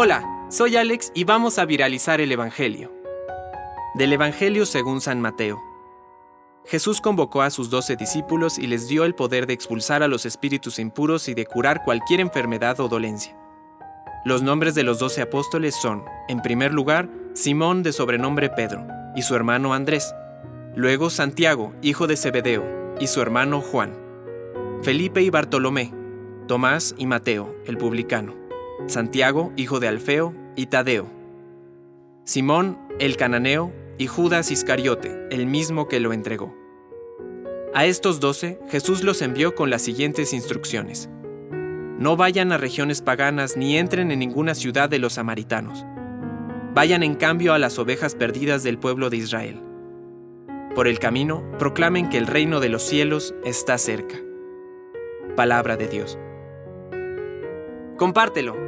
Hola, soy Alex y vamos a viralizar el Evangelio. Del Evangelio según San Mateo. Jesús convocó a sus doce discípulos y les dio el poder de expulsar a los espíritus impuros y de curar cualquier enfermedad o dolencia. Los nombres de los doce apóstoles son, en primer lugar, Simón de sobrenombre Pedro, y su hermano Andrés, luego Santiago, hijo de Zebedeo, y su hermano Juan, Felipe y Bartolomé, Tomás y Mateo, el publicano, Santiago, hijo de Alfeo, y Tadeo, Simón, el cananeo, y Judas Iscariote, el mismo que lo entregó. A estos doce Jesús los envió con las siguientes instrucciones. No vayan a regiones paganas ni entren en ninguna ciudad de los samaritanos. Vayan en cambio a las ovejas perdidas del pueblo de Israel. Por el camino, proclamen que el reino de los cielos está cerca. Palabra de Dios. Compártelo,